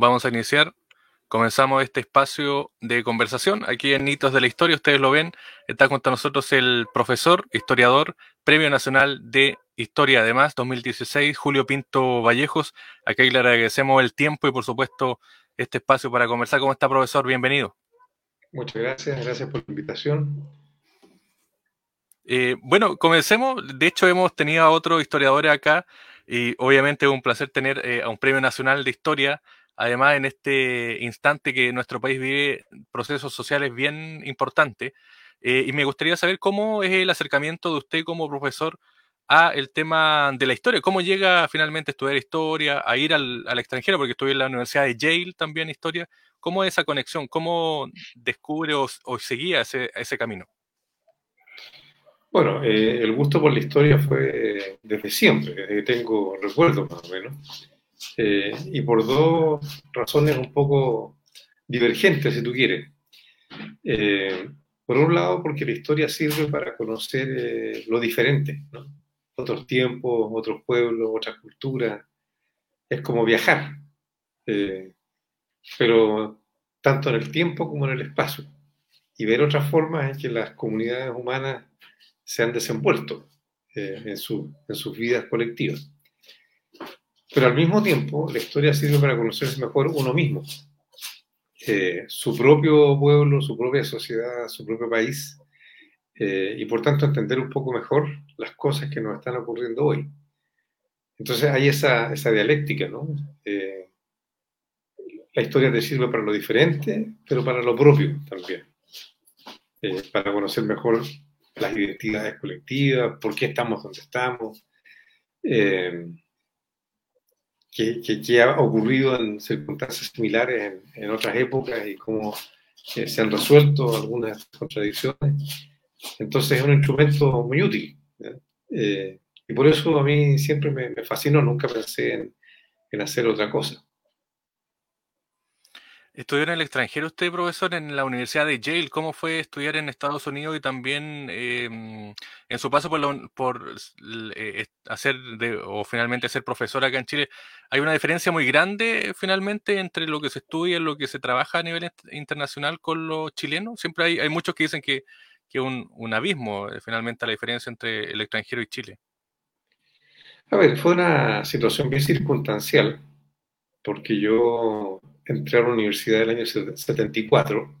vamos a iniciar. Comenzamos este espacio de conversación aquí en Nitos de la Historia. Ustedes lo ven, está con nosotros el profesor, historiador, Premio Nacional de Historia, además, 2016, Julio Pinto Vallejos. Aquí le agradecemos el tiempo y, por supuesto, este espacio para conversar. ¿Cómo está, profesor? Bienvenido. Muchas gracias, gracias por la invitación. Eh, bueno, comencemos. De hecho, hemos tenido a otros historiadores acá y obviamente es un placer tener eh, a un Premio Nacional de Historia además en este instante que nuestro país vive procesos sociales bien importantes. Eh, y me gustaría saber cómo es el acercamiento de usted como profesor a el tema de la historia, cómo llega finalmente a estudiar historia, a ir al, extranjero, porque estuve en la Universidad de Yale también historia, ¿cómo es esa conexión? ¿Cómo descubre o, seguía ese, ese camino? Bueno, eh, el gusto por la historia fue desde siempre, desde tengo recuerdos más o menos. Eh, y por dos razones un poco divergentes, si tú quieres. Eh, por un lado, porque la historia sirve para conocer eh, lo diferente, otros tiempos, otros pueblos, otras culturas. Es como viajar, pero tanto en el tiempo como en el espacio, y ver otras formas en que las comunidades humanas se han desenvuelto en, en sus vidas colectivas. Pero al mismo tiempo, la historia sirve para conocerse mejor uno mismo, eh, su propio pueblo, su propia sociedad, su propio país, eh, y por tanto entender un poco mejor las cosas que nos están ocurriendo hoy. Entonces hay esa, esa dialéctica, ¿no? Eh, la historia te sirve para lo diferente, pero para lo propio también, para conocer mejor las identidades colectivas, por qué estamos donde estamos que, ha ocurrido en circunstancias similares en, otras épocas y cómo eh, se han resuelto algunas contradicciones. Entonces es un instrumento muy útil. Eh, y por eso a mí siempre me, me fascinó, nunca pensé en, en hacer otra cosa. Estudió en el extranjero usted, profesor, en la Universidad de Yale. ¿Cómo fue estudiar en Estados Unidos y también em, en su paso por, por eh, hacer o finalmente ser profesor acá en Chile? ¿Hay una diferencia muy grande finalmente entre lo que se estudia y lo que se trabaja a nivel internacional con los chilenos? Siempre hay, hay muchos que dicen que, un, un abismo eh, finalmente la diferencia entre el extranjero y Chile. A ver, fue una situación bien circunstancial, porque yo entré a la universidad del año 74,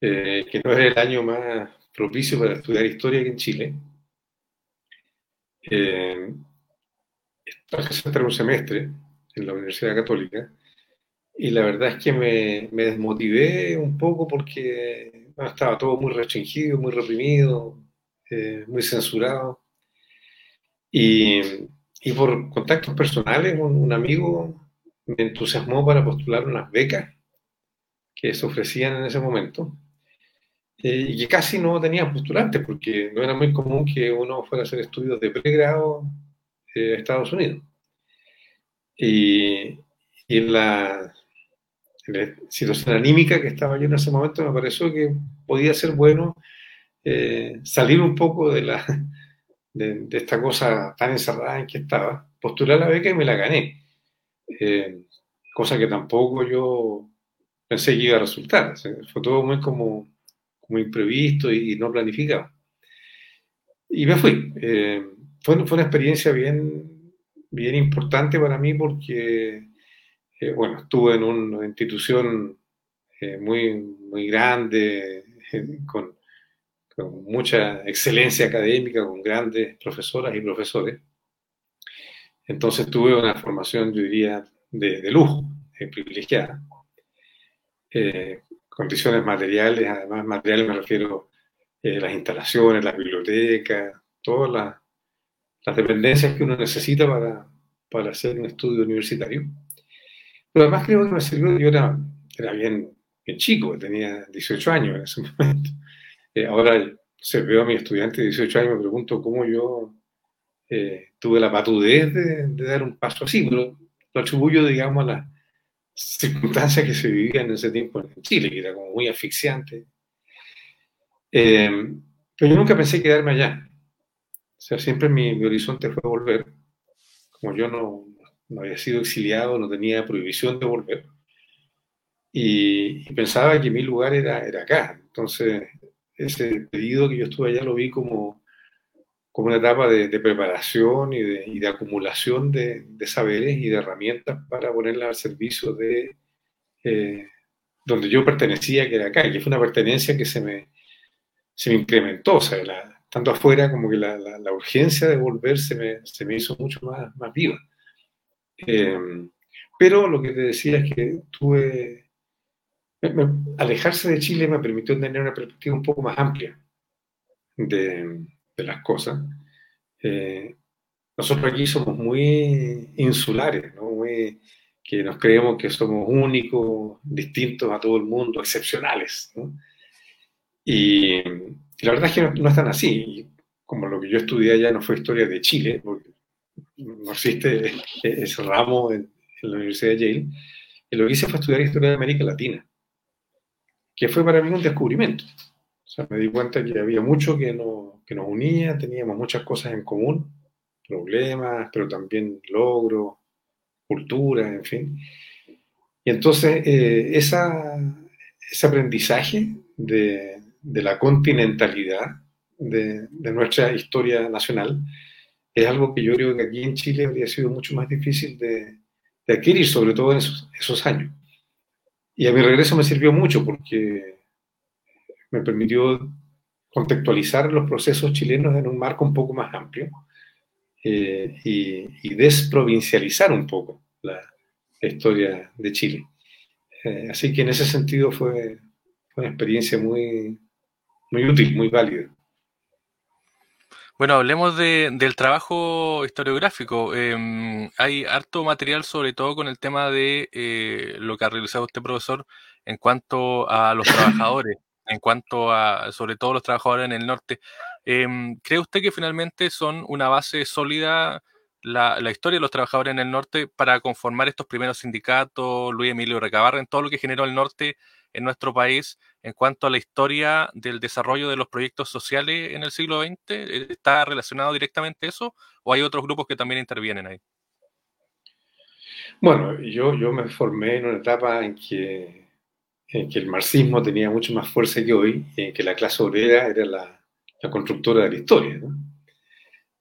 eh, que no era el año más propicio para estudiar historia aquí en Chile. Eh, un semestre en la Universidad Católica y la verdad es que me, me desmotivé un poco porque estaba todo muy restringido, muy reprimido, eh, muy censurado. Y, y, por contactos personales, un, un amigo me entusiasmó para postular unas becas que se ofrecían en ese momento eh, y que casi no tenían postulantes porque no era muy común que uno fuera a hacer estudios de pregrado eh, a Estados Unidos. Y, en, la, situación anímica que estaba yo en ese momento me pareció que podía ser bueno eh, salir un poco de, la, de, esta cosa tan encerrada en que estaba, postular la beca y me la gané. Eh, cosa que tampoco yo pensé que iba a resultar. fue todo muy como, como imprevisto y, no planificado. Y me fui. Eh, fue, fue, una experiencia bien, bien importante para mí porque, eh, bueno, estuve en una institución muy, muy grande, con, con mucha excelencia académica, con grandes profesoras y profesores. Entonces tuve una formación, yo diría, de, lujo, eh, privilegiada. Eh, condiciones materiales, además materiales me refiero a eh, las instalaciones, las bibliotecas, todas las, dependencias que uno necesita para, para, hacer un estudio universitario. Pero además creo que me sirvió, yo era, era bien, bien chico, tenía 18 años en ese momento. Ahora se veo a mi estudiante de 18 años, me pregunto cómo yo eh, tuve la patudez de, dar un paso así, pero lo atribuyo, digamos, a las circunstancias que se vivían en ese tiempo en Chile, que era como muy asfixiante. Eh, pero yo nunca pensé quedarme allá. O sea, siempre mi, horizonte fue volver. Como yo no, no había sido exiliado, no tenía prohibición de volver. Y, pensaba que mi lugar era, era acá. Entonces, ese pedido que yo estuve allá lo vi como, como una etapa de, preparación y de, y de acumulación de, de, saberes y de herramientas para ponerla al servicio de eh, donde yo pertenecía, que era acá, y fue una pertenencia que se me, se me incrementó, o sea, tanto afuera como que la, la, urgencia de volver se me, se me, hizo mucho más, más viva. Eh, pero lo que te decía es que tuve, alejarse de Chile me permitió tener una perspectiva un poco más amplia de, de las cosas. Eh, nosotros aquí somos muy insulares, ¿no? muy, que nos creemos que somos únicos, distintos a todo el mundo, excepcionales. ¿no? Y, la verdad es que no, es tan así. Como lo que yo estudié allá no fue historia de Chile, porque no existe ese ramo en, la Universidad de Yale, y lo que hice fue estudiar historia de América Latina, que fue para mí un descubrimiento. O sea, me di cuenta que había mucho que, no, nos unía, teníamos muchas cosas en común, problemas, pero también logros, cultura, en fin. Y entonces eh, esa, ese aprendizaje de, la continentalidad de, nuestra historia nacional es algo que yo creo que aquí en Chile habría sido mucho más difícil de, adquirir, sobre todo en esos, años. Y a mi regreso me sirvió mucho porque me permitió contextualizar los procesos chilenos en un marco un poco más amplio eh, y, desprovincializar un poco la, historia de Chile. Eh, así que en ese sentido fue, fue una experiencia muy, muy útil, muy válida. Bueno, hablemos de, del trabajo historiográfico. Eh, hay harto material, sobre todo con el tema de eh, lo que ha realizado este profesor en cuanto a los trabajadores, en cuanto a, sobre todo los trabajadores en el norte. Eh, ¿Cree usted que finalmente son una base sólida la, la, historia de los trabajadores en el norte para conformar estos primeros sindicatos, Luis Emilio Recabarren, todo lo que generó el norte en nuestro país en cuanto a la historia del desarrollo de los proyectos sociales en el siglo XX? ¿Está relacionado directamente eso o hay otros grupos que también intervienen ahí? Bueno, yo, yo me formé en una etapa en que, el marxismo tenía mucho más fuerza que hoy en que la clase obrera era la, la constructora de la historia. ¿no?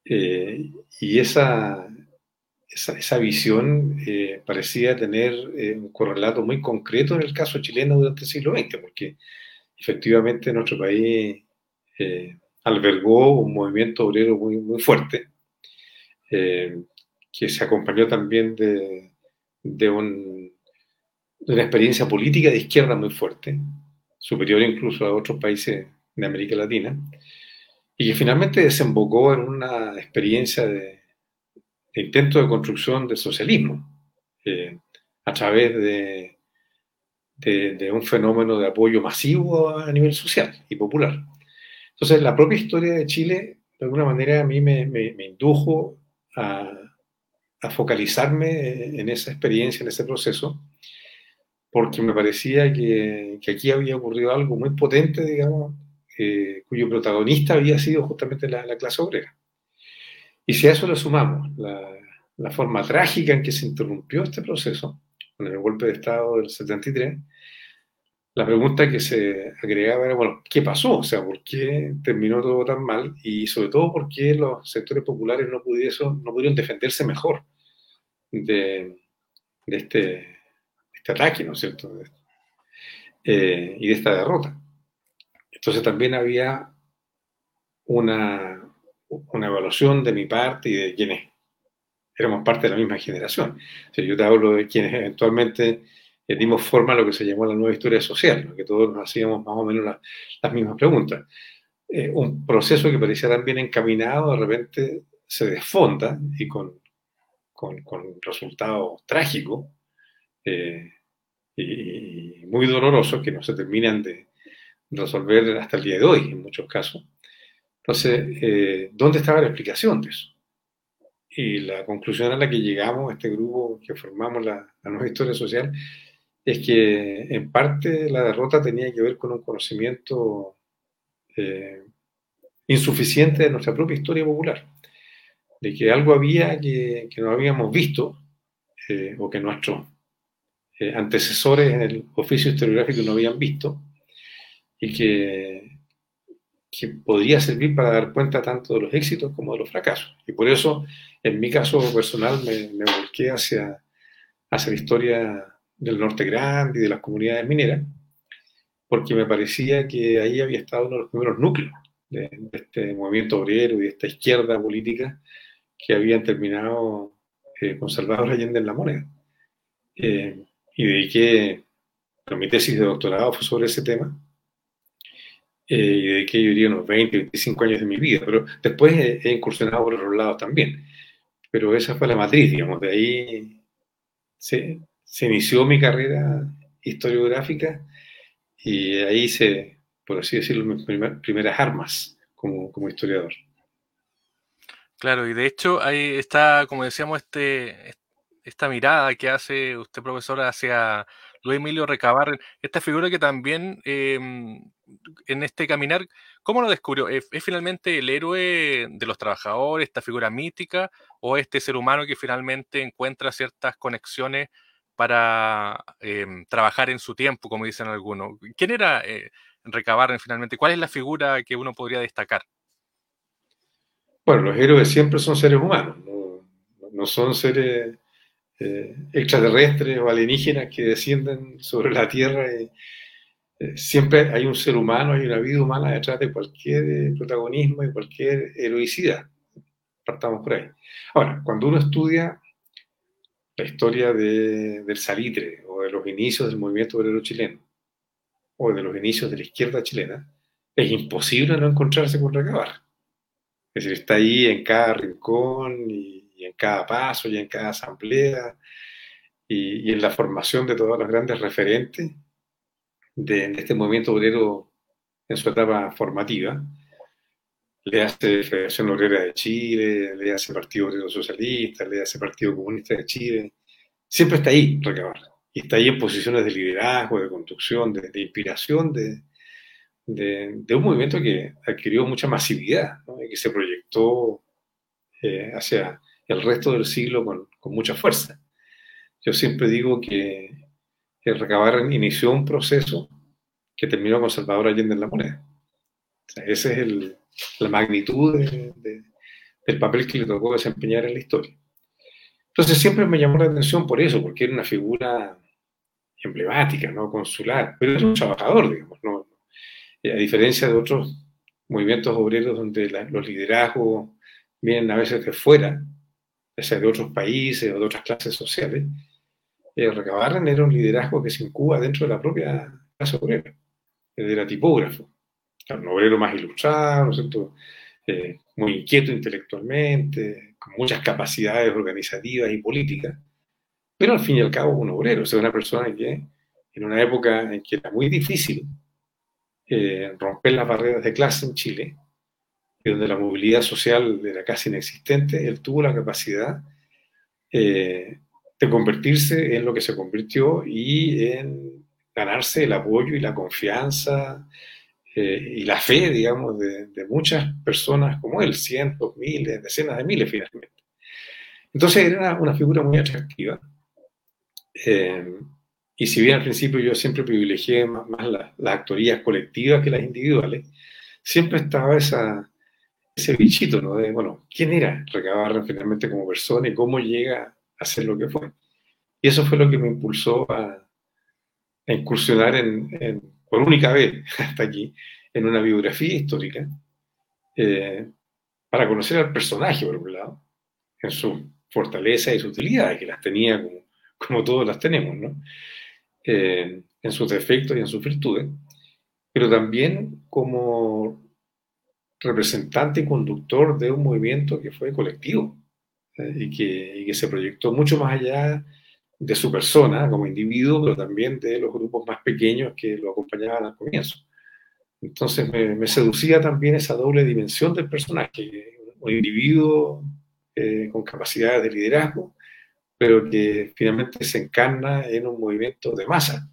Eh, y esa, esa, visión eh, parecía tener eh, un correlato muy concreto en el caso chileno durante el siglo XX, porque efectivamente nuestro país eh, albergó un movimiento obrero muy, muy fuerte, que se acompañó también de, de, un, de, una experiencia política de izquierda muy fuerte, superior incluso a otros países de América Latina, y que finalmente desembocó en una experiencia de intento de construcción del socialismo eh, a través de, un fenómeno de apoyo masivo a nivel social y popular. Entonces, la propia historia de Chile, de alguna manera, a mí me, indujo a, focalizarme en esa experiencia, en ese proceso, porque me parecía que, aquí había ocurrido algo muy potente, digamos, eh, cuyo protagonista había sido justamente la clase obrera. Y si a eso le sumamos la, la, forma trágica en que se interrumpió este proceso, con el golpe de Estado del 73, la pregunta que se agregaba era, bueno, ¿qué pasó? O sea, ¿por qué terminó todo tan mal? Y sobre todo, ¿por qué los sectores populares no, pudieron, no pudieron defenderse mejor de, de este, este, ataque, ¿no es cierto? Eh, y de esta derrota. Entonces también había una, una evaluación de mi parte y de quienes éramos parte de la misma generación. O sea, yo te hablo de quienes eventualmente eh, dimos forma a lo que se llamó la nueva historia social, que todos nos hacíamos más o menos la, las mismas preguntas. Eh, un proceso que parecía tan bien encaminado, de repente se desfonda y con, con, con resultados trágicos eh, y, y muy dolorosos que no se terminan de resolver hasta el día de hoy en muchos casos. Entonces, eh, ¿dónde estaba la explicación de eso? Y la conclusión a la que llegamos, este grupo que formamos la, la nueva historia social, es que en parte la derrota tenía que ver con un conocimiento eh, insuficiente de nuestra propia historia popular, de que algo había que, no habíamos visto eh, o que nuestros eh, antecesores en el oficio historiográfico no habían visto y que, que podría servir para dar cuenta tanto de los éxitos como de los fracasos. Y por eso, en mi caso personal, me, me volqué hacia, hacia la historia del Norte Grande y de las comunidades mineras, porque me parecía que ahí había estado uno de los primeros núcleos de, este movimiento obrero y de esta izquierda política que habían terminado eh, con Allende en la moneda. Eh, y dediqué, mi tesis de doctorado fue sobre ese tema, eh, y yo diría, unos 20, 25 años de mi vida, pero después he, incursionado por otros lados también. Pero esa fue la matriz, digamos, de ahí se, se inició mi carrera historiográfica y ahí se, por así decirlo, mis primeras armas como, como, historiador. Claro, y de hecho ahí está, como decíamos, este, esta mirada que hace usted, profesor, hacia Luis Emilio Recabar, esta figura que también em, en este caminar, ¿cómo lo descubrió? ¿Es, finalmente el héroe de los trabajadores, esta figura mítica, o este ser humano que finalmente encuentra ciertas conexiones para em, trabajar en su tiempo, como dicen algunos? ¿Quién era eh, Recabar finalmente? ¿Cuál es la figura que uno podría destacar? Bueno, los héroes siempre son seres humanos, no son seres eh, extraterrestres o alienígenas que descienden sobre la Tierra. Eh, siempre hay un ser humano, hay una vida humana detrás de cualquier eh, protagonismo y cualquier heroicidad. Partamos por ahí. Ahora, cuando uno estudia la historia del salitre o de los inicios del movimiento obrero chileno o de los inicios de la izquierda chilena, es imposible no encontrarse con Recabar. Es decir, está ahí en cada rincón y en cada paso y en cada asamblea y, en la formación de todos los grandes referentes de, este movimiento obrero en su etapa formativa. Le hace Federación Obrera de Chile, le hace Partido Obrero Socialista, le hace Partido Comunista de Chile. Siempre está ahí, recabar. Y está ahí en posiciones de liderazgo, de construcción, de, inspiración, de, de, un movimiento que adquirió mucha masividad y que se proyectó eh, hacia, el resto del siglo con, con mucha fuerza. Yo siempre digo que, que Recabar inició un proceso que terminó con Salvador Allende en la moneda. O sea, esa es el, la magnitud de, del papel que le tocó desempeñar en la historia. Entonces siempre me llamó la atención por eso, porque era una figura emblemática, ¿no? consular, pero es un trabajador, digamos, ¿no? a diferencia de otros movimientos obreros donde los liderazgos vienen a veces de fuera, sea de otros países o de otras clases sociales, eh, Recabarren era un liderazgo que se incuba dentro de la propia clase obrera. Era tipógrafo, un obrero más ilustrado, ¿no eh, muy inquieto intelectualmente, con muchas capacidades organizativas y políticas, pero al fin y al cabo un obrero, o sea, una persona que en una época en que era muy difícil eh, romper las barreras de clase en Chile, donde la movilidad social era casi inexistente, él tuvo la capacidad eh, de convertirse en lo que se convirtió y en ganarse el apoyo y la confianza eh, y la fe, digamos, de, muchas personas como él, cientos, miles, decenas de miles finalmente. Entonces era una, figura muy atractiva. Eh, y si bien al principio yo siempre privilegié más, las actorías colectivas que las individuales, siempre estaba esa, ese bichito, ¿no? De, bueno, ¿quién era Recabarren finalmente como persona y cómo llega a ser lo que fue? Y eso fue lo que me impulsó a, incursionar en, por única vez hasta aquí, en una biografía histórica, eh, para conocer al personaje, por un lado, en su fortaleza y su utilidad, que las tenía como, como todos las tenemos, ¿no? Eh, en sus defectos y en sus virtudes, pero también como representante y conductor de un movimiento que fue colectivo eh, y, que, que, se proyectó mucho más allá de su persona como individuo, pero también de los grupos más pequeños que lo acompañaban al comienzo. Entonces me, seducía también esa doble dimensión del personaje, un individuo eh, con capacidades de liderazgo, pero que finalmente se encarna en un movimiento de masa,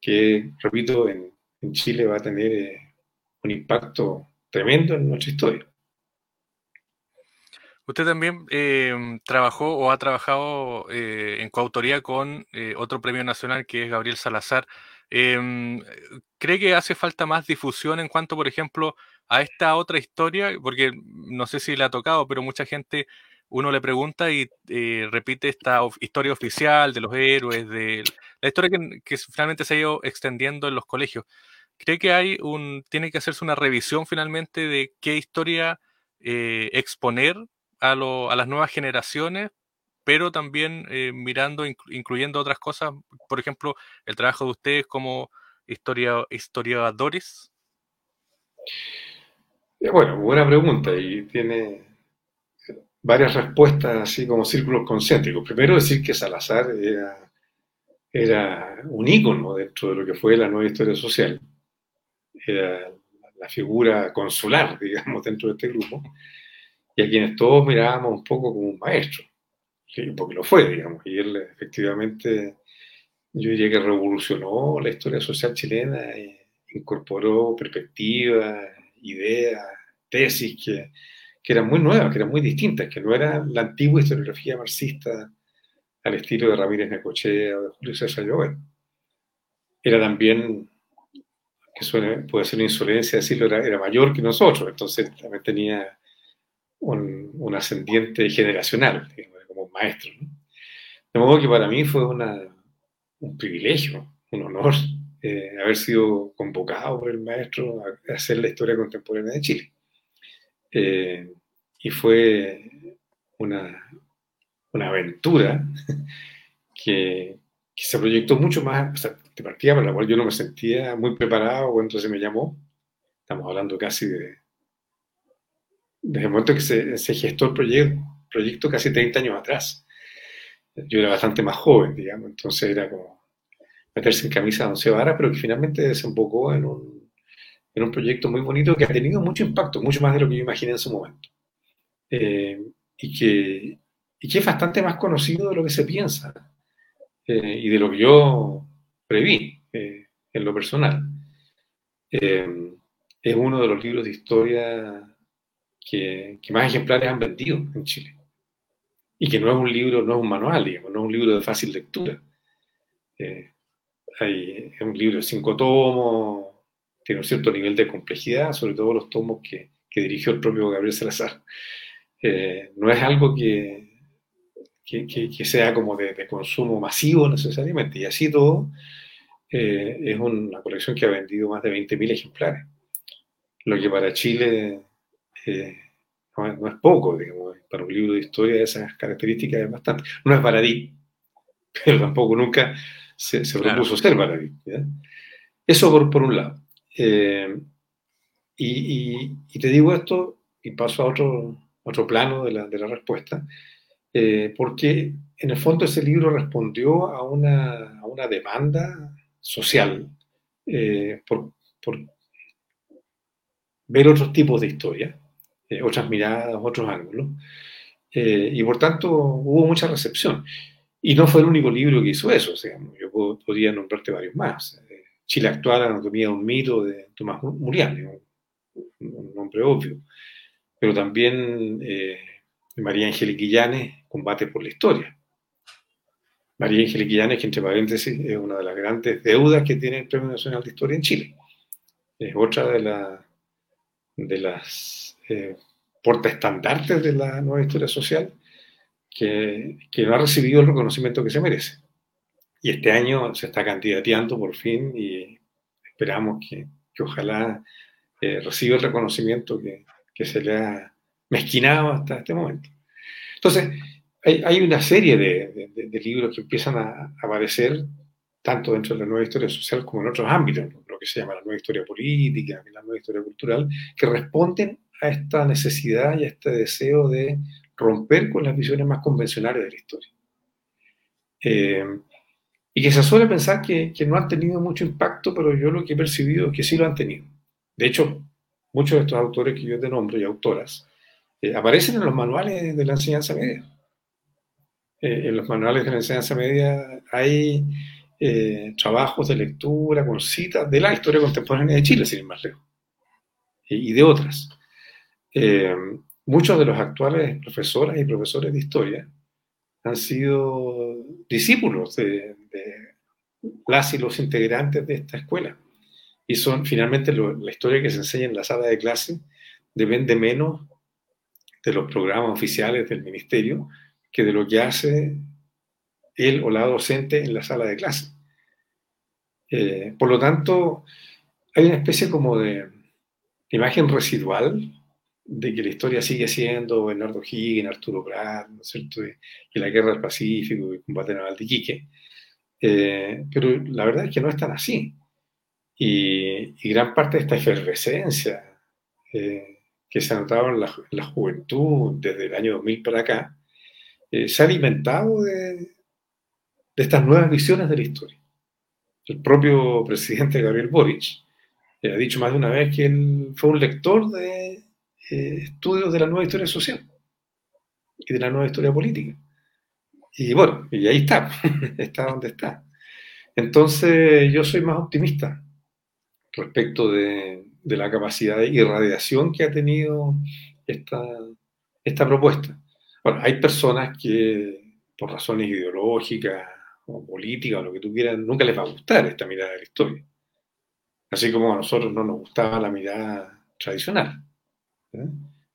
que, repito, en, en Chile va a tener eh, un impacto tremendo en nuestra historia. Usted también em, trabajó o ha trabajado eh, en coautoría con eh, otro premio nacional que es Gabriel Salazar. Em, ¿Cree que hace falta más difusión en cuanto, por ejemplo, a esta otra historia? Porque no sé si le ha tocado, pero mucha gente, uno le pregunta y eh, repite esta historia oficial de los héroes, de la historia que, que finalmente se ha ido extendiendo en los colegios. ¿Cree que hay un, tiene que hacerse una revisión finalmente de qué historia exponer a, las nuevas generaciones, pero también eh, mirando, incluyendo otras cosas, por ejemplo, el trabajo de ustedes como historia, historiadores? Eh, bueno, buena pregunta y tiene varias respuestas así como círculos concéntricos. Primero decir que Salazar era un ícono dentro de lo que fue la nueva historia social. Era la figura consular, digamos, dentro de este grupo y a quienes todos mirábamos un poco como un maestro, porque lo fue, digamos, y él efectivamente, yo diría que revolucionó la historia social chilena, e incorporó perspectivas, ideas, tesis que, que eran muy nuevas, que eran muy distintas, que no era la antigua historiografía marxista al estilo de Ramírez Necochea o de Julio César Llobet. Era también, que suene, puede ser una insolencia decirlo, era, era mayor que nosotros, entonces también tenía un, ascendiente generacional, como maestro. De modo que para mí fue un privilegio, un honor eh, haber sido convocado por el maestro a, hacer la historia contemporánea de Chile. Eh, y fue una, una aventura que, se proyectó mucho más, de partida para la cual yo no me sentía muy preparado cuando se me llamó. Estamos hablando casi de desde el momento que se, gestó el proyecto, proyecto casi 30 años atrás. Yo era bastante más joven, digamos, entonces era como meterse en camisa de once varas, pero que finalmente desembocó en un, en un proyecto muy bonito que ha tenido mucho impacto, mucho más de lo que yo imaginé en su momento. Eh, y, que, y que es bastante más conocido de lo que se piensa eh, y de lo que yo preví eh, en lo personal. es uno de los libros de historia que, más ejemplares han vendido en Chile. Y que no es un libro, no es un manual, digamos, no es un libro de fácil lectura. Eh, es un libro de cinco tomos, tiene un cierto nivel de complejidad, sobre todo los tomos que, dirigió el propio Gabriel Salazar. Eh, no es algo que, que, sea como de, consumo masivo necesariamente, y así todo eh, es una colección que ha vendido más de 20.000 ejemplares, lo que para Chile no, es poco, digamos, para un libro de historia de esas características es bastante. No es baradí, pero tampoco nunca se, propuso ser baradí. Eso por, por, un lado. Eh, y, te digo esto y paso a otro, otro plano de la, de la respuesta, eh, porque en el fondo ese libro respondió a una, a una demanda social eh, por, por, ver otros tipos de historia eh, otras miradas, otros ángulos. Eh, y por tanto hubo mucha recepción. Y no fue el único libro que hizo eso, yo podría nombrarte varios más. Eh, Chile actual, anatomía de un mito de Tomás Muriani, un, nombre obvio. Pero también María Angélica Illanes, Combate por la Historia. María Angélica Illanes, que entre paréntesis es una de las grandes deudas que tiene el Premio Nacional de Historia en Chile. Es otra de, la, de las eh, estandartes de la nueva historia social que, que, no ha recibido el reconocimiento que se merece. Y este año se está candidateando por fin y esperamos que, que ojalá eh, reciba el reconocimiento que, que, se le ha mezquinado hasta este momento. Entonces, hay, una serie de, libros que empiezan a, aparecer tanto dentro de la nueva historia social como en otros ámbitos, lo que se llama la nueva historia política, la nueva historia cultural, que responden a esta necesidad y a este deseo de romper con las visiones más convencionales de la historia. Eh, y que se suele pensar que, no han tenido mucho impacto, pero yo lo que he percibido es que sí lo han tenido. De hecho, muchos de estos autores que yo te y autoras eh, aparecen en los manuales de la enseñanza media. Eh, en los manuales de la enseñanza media hay trabajos de lectura con citas de la historia contemporánea de Chile, sin ir más lejos, y de otras. Eh, muchos de los actuales profesoras y profesores de historia han sido discípulos de, las y los integrantes de esta escuela. Y son finalmente la historia que se enseña en la sala de clase depende menos de los programas oficiales del ministerio que de lo que hace él o la docente en la sala de clase. Eh, por lo tanto, hay una especie como de imagen residual de que la historia sigue siendo Bernardo Higgins, Arturo Prat, ¿no es cierto? Y, la guerra del Pacífico y combate naval de Iquique. Eh, pero la verdad es que no es tan así. Y, gran parte de esta efervescencia eh, que se ha notado en la, juventud desde el año 2000 para acá, eh, se ha alimentado de, de estas nuevas visiones de la historia. El propio presidente Gabriel Boric ha dicho más de una vez que él fue un lector de eh, estudios de la nueva historia social y de la nueva historia política. Y bueno, y ahí está, está donde está. Entonces yo soy más optimista respecto de, la capacidad de irradiación que ha tenido esta, esta propuesta. Bueno, hay personas que por razones ideológicas o políticas o lo que tú quieras, nunca les va a gustar esta mirada de la historia. Así como a nosotros no nos gustaba la mirada tradicional. ¿eh?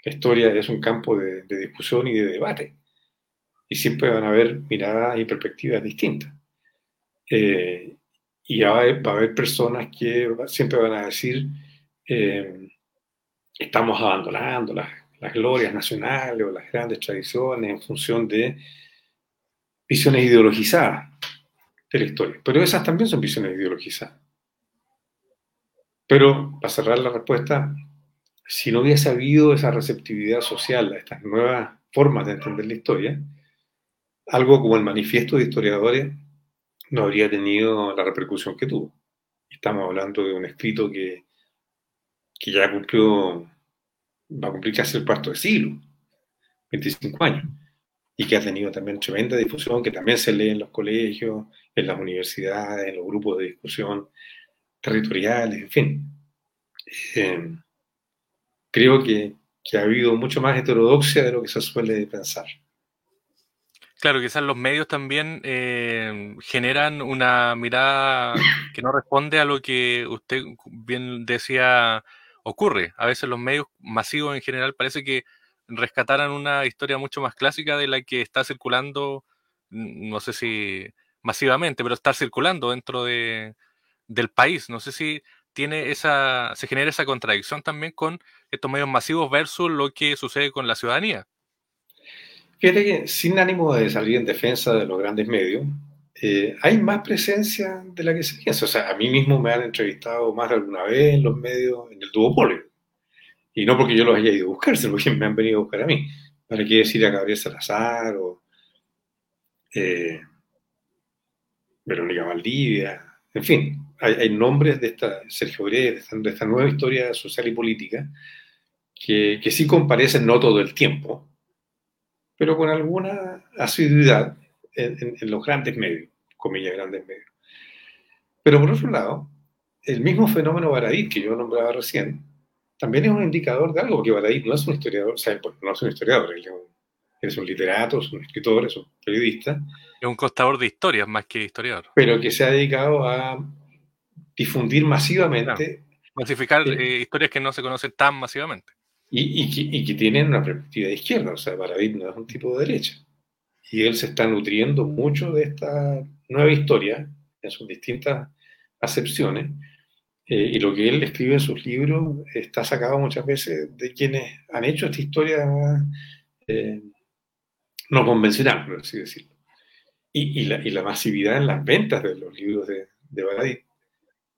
La historia es un campo de, discusión y de debate. Y siempre van a haber miradas y perspectivas distintas. Eh, y va a, haber, personas que siempre van a decir, eh, estamos abandonando las, las, glorias nacionales o las grandes tradiciones en función de visiones ideologizadas de la historia. Pero esas también son visiones ideologizadas. Pero, para cerrar la respuesta, si no hubiese habido esa receptividad social a estas nuevas formas de entender la historia, algo como el manifiesto de historiadores no habría tenido la repercusión que tuvo. Estamos hablando de un escrito que, que ya cumplió, va a cumplir casi el cuarto de siglo, 25 años, y que ha tenido también tremenda difusión, que también se lee en los colegios, en las universidades, en los grupos de discusión territoriales, en fin. Eh, creo que, ha habido mucho más heterodoxia de lo que se suele pensar. Claro, quizás los medios también eh, generan una mirada que no responde a lo que usted bien decía ocurre. A veces los medios masivos en general parece que rescataran una historia mucho más clásica de la que está circulando, no sé si masivamente, pero está circulando dentro de, del país. No sé si tiene esa, se genera esa contradicción también con estos medios masivos versus lo que sucede con la ciudadanía. Fíjate que sin ánimo de salir en defensa de los grandes medios, eh, hay más presencia de la que se piensa. O sea, a mí mismo me han entrevistado más de alguna vez en los medios, en el duopolio. Y no porque yo los haya ido a buscar, sino porque me han venido a buscar a mí. ¿Para qué decir a Gabriel Salazar o eh, Verónica Valdivia? En fin, hay, nombres de esta, Sergio Grey, de esta, nueva historia social y política, que, que sí comparecen no todo el tiempo, pero con alguna asiduidad en, los grandes medios, comillas, grandes medios. Pero por otro lado, el mismo fenómeno Baradit que yo nombraba recién, también es un indicador de algo, porque Baradit no es un historiador, o sea, no es un historiador, es un literato, es un escritor, es un periodista. Es un contador de historias más que historiador. Pero que se ha dedicado a difundir masivamente. Masificar eh, historias que no se conocen tan masivamente. Y, que, tienen una perspectiva de izquierda, o sea, Baradit no es un tipo de derecha. Y él se está nutriendo mucho de esta nueva historia, en sus distintas acepciones, eh, y lo que él escribe en sus libros está sacado muchas veces de quienes han hecho esta historia eh, no convencional, por así decirlo. Y, la, masividad en las ventas de los libros de, de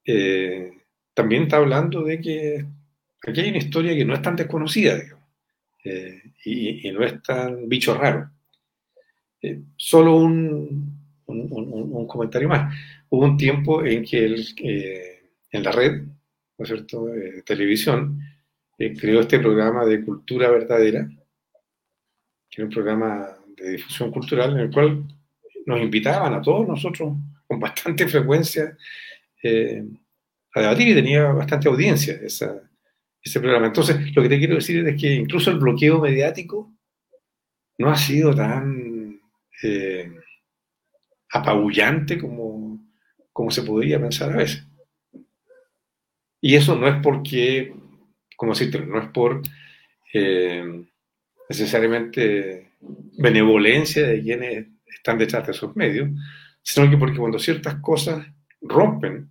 eh, también está hablando de que aquí hay una historia que no es tan desconocida, eh, y, no es tan bicho raro. Eh, solo un, un, comentario más. Hubo un tiempo en que él, en la red, ¿no es cierto?, televisión, creó este programa de cultura verdadera, que era un programa de difusión cultural en el cual nos invitaban a todos nosotros con bastante frecuencia eh, a debatir y tenía bastante audiencia esa, ese programa. Entonces, lo que te quiero decir es que incluso el bloqueo mediático no ha sido tan eh, apabullante como, como se podría pensar a veces. Y eso no es porque, como decirte, no es por eh, necesariamente benevolencia de quienes están detrás de esos medios, sino que porque cuando ciertas cosas rompen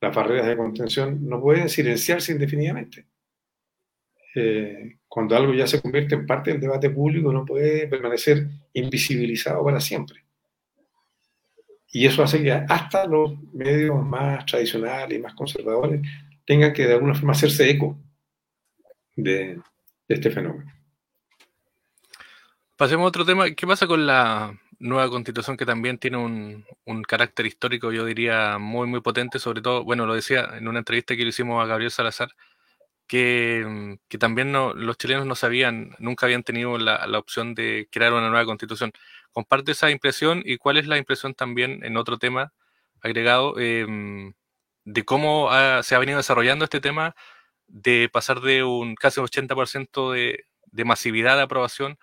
las barreras de contención, no pueden silenciarse indefinidamente. Eh, cuando algo ya se convierte en parte del debate público, no puede permanecer invisibilizado para siempre. Y eso hace que hasta los medios más tradicionales y más conservadores tengan que de alguna forma hacerse eco de, este fenómeno. Pasemos a otro tema. ¿Qué pasa con la nueva constitución que también tiene un, carácter histórico, yo diría, muy, muy potente? Sobre todo, bueno, lo decía en una entrevista que le hicimos a Gabriel Salazar, que, también no, los chilenos no sabían, nunca habían tenido la, la opción de crear una nueva constitución comparte esa impresión y cuál es la impresión también en otro tema agregado em, de cómo se ha venido desarrollando este tema de pasar de un casi 80% de, de masividad de aprobación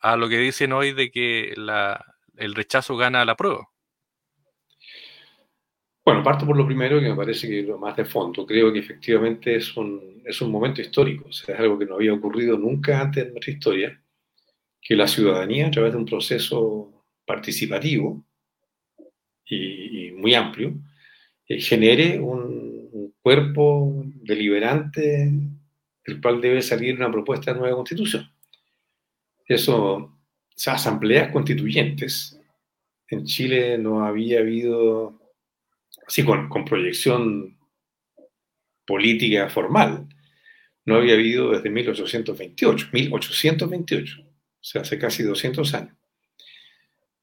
a lo que dicen hoy de que el rechazo gana la prueba. Bueno, parto por lo primero que me parece que lo más de fondo. Creo que efectivamente es un, es un momento histórico, o sea, es algo que no había ocurrido nunca antes en nuestra historia que la ciudadanía, a través de un proceso participativo y, muy amplio, eh, genere un, cuerpo deliberante del cual debe salir una propuesta de nueva constitución. Eso, esas asambleas constituyentes, en Chile no había habido, así con, proyección política formal, no había habido desde 1828, 1828 o sea, hace casi 200 años.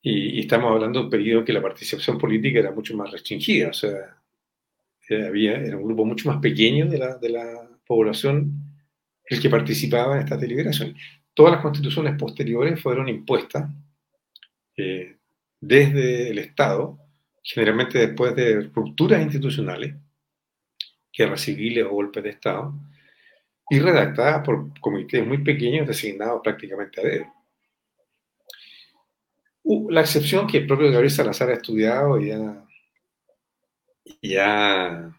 Y, estamos hablando de un periodo que la participación política era mucho más restringida, o sea, eh, había, era un grupo mucho más pequeño de la, de la población el que participaba en estas deliberaciones. Todas las constituciones posteriores fueron impuestas eh, desde el Estado, generalmente después de rupturas institucionales, guerras civiles o golpes de Estado, y redactada por comités muy pequeños designados prácticamente a dedo. Uh, la excepción que el propio Gabriel Salazar ha estudiado y ha, y ha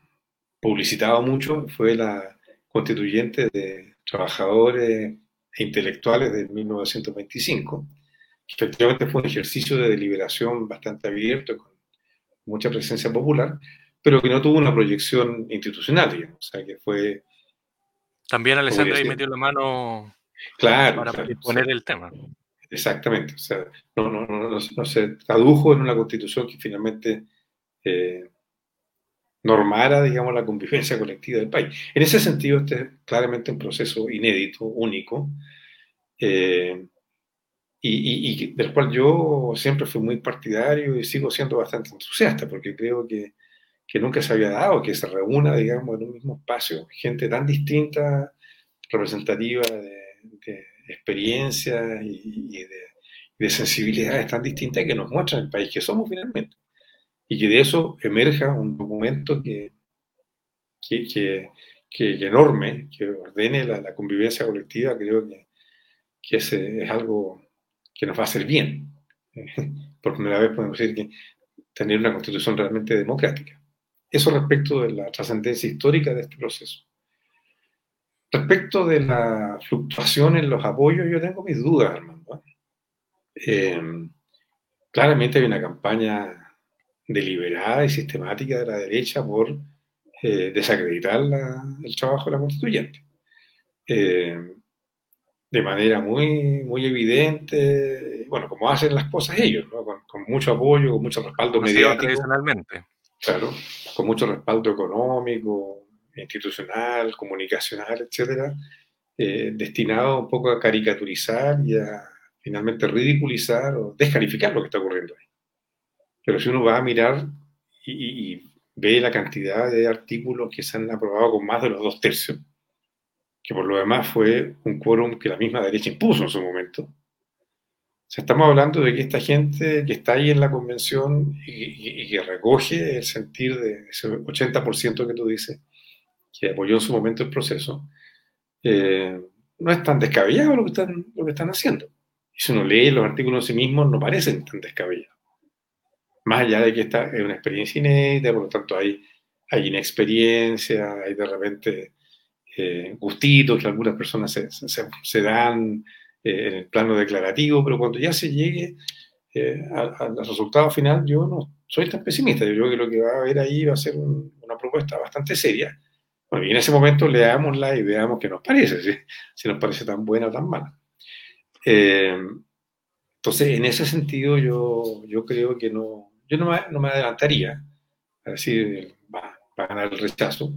publicitado mucho fue la constituyente de trabajadores e intelectuales de 1925, que efectivamente fue un ejercicio de deliberación bastante abierto, con mucha presencia popular, pero que no tuvo una proyección institucional, digamos, o sea, que fue también Alessandra ahí metió la mano claro, para poner el tema. Exactamente. O sea, no, no, no, no, se tradujo en una constitución que finalmente eh, normara, digamos, la convivencia colectiva del país. En ese sentido, este es claramente un proceso inédito, único, eh, y, y, del cual yo siempre fui muy partidario y sigo siendo bastante entusiasta, porque creo que que nunca se había dado, que se reúna, digamos, en un mismo espacio, gente tan distinta, representativa de, experiencias y, de, sensibilidades tan distintas que nos muestran el país que somos finalmente. Y que de eso emerja un documento que, que, que, enorme, que ordene la, convivencia colectiva, creo que, que ese es algo que nos va a hacer bien. Por primera vez podemos decir que tener una constitución realmente democrática. Eso respecto de la trascendencia histórica de este proceso. Respecto de la fluctuación en los apoyos, yo tengo mis dudas, Armando. ¿eh? Eh, claramente hay una campaña deliberada y sistemática de la derecha por eh, desacreditar el trabajo de la constituyente. De manera muy, muy evidente, bueno, como hacen las cosas ellos, con, mucho apoyo, con mucho respaldo mediático. Tradicionalmente. Claro, con mucho respaldo económico, institucional, comunicacional, etcétera, eh, destinado un poco a caricaturizar y a finalmente ridiculizar o descalificar lo que está ocurriendo ahí. Pero si uno va a mirar y, ve la cantidad de artículos que se han aprobado con más de los dos tercios, que por lo demás fue un quórum que la misma derecha impuso en su momento, estamos hablando de que esta gente que está ahí en la convención y, que recoge el sentir de ese 80% que tú dices, que apoyó en su momento el proceso, eh, no es tan descabellado lo que están, lo que están haciendo. Y si uno lee los artículos en sí mismos, no parecen tan descabellados. Más allá de que esta es una experiencia inédita, por lo tanto hay, hay inexperiencia, hay de repente eh, gustitos que algunas personas se, se, dan eh, en el plano declarativo, pero cuando ya se llegue eh, al, resultado final, yo no soy tan pesimista. Yo creo que lo que va a haber ahí va a ser una propuesta bastante seria. Bueno, y en ese momento leámosla y veamos qué nos parece, si nos parece tan buena o tan mala. entonces, en ese sentido, yo, yo creo que no, yo no me, no me adelantaría a decir, va, va, a ganar el rechazo.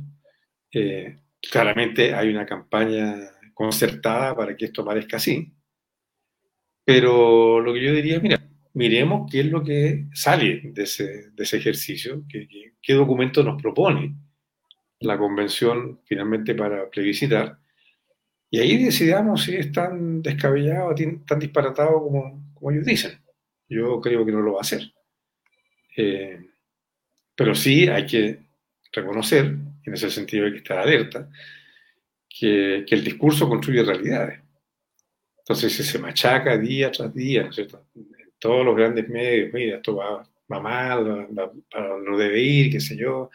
Eh, claramente hay una campaña concertada para que esto parezca así. Pero lo que yo diría, mira, miremos qué es lo que sale de ese, de ese ejercicio, qué, qué, documento nos propone la convención finalmente para plebiscitar. Y ahí decidamos si es tan descabellado, tan disparatado como, como ellos dicen. Yo creo que no lo va a hacer. Eh, pero sí hay que reconocer, en ese sentido hay que estar alerta, que, que el discurso construye realidades. Entonces si se machaca día tras día, ¿no es cierto? En todos los grandes medios, mira, esto va, va mal, va, no debe ir, qué sé yo.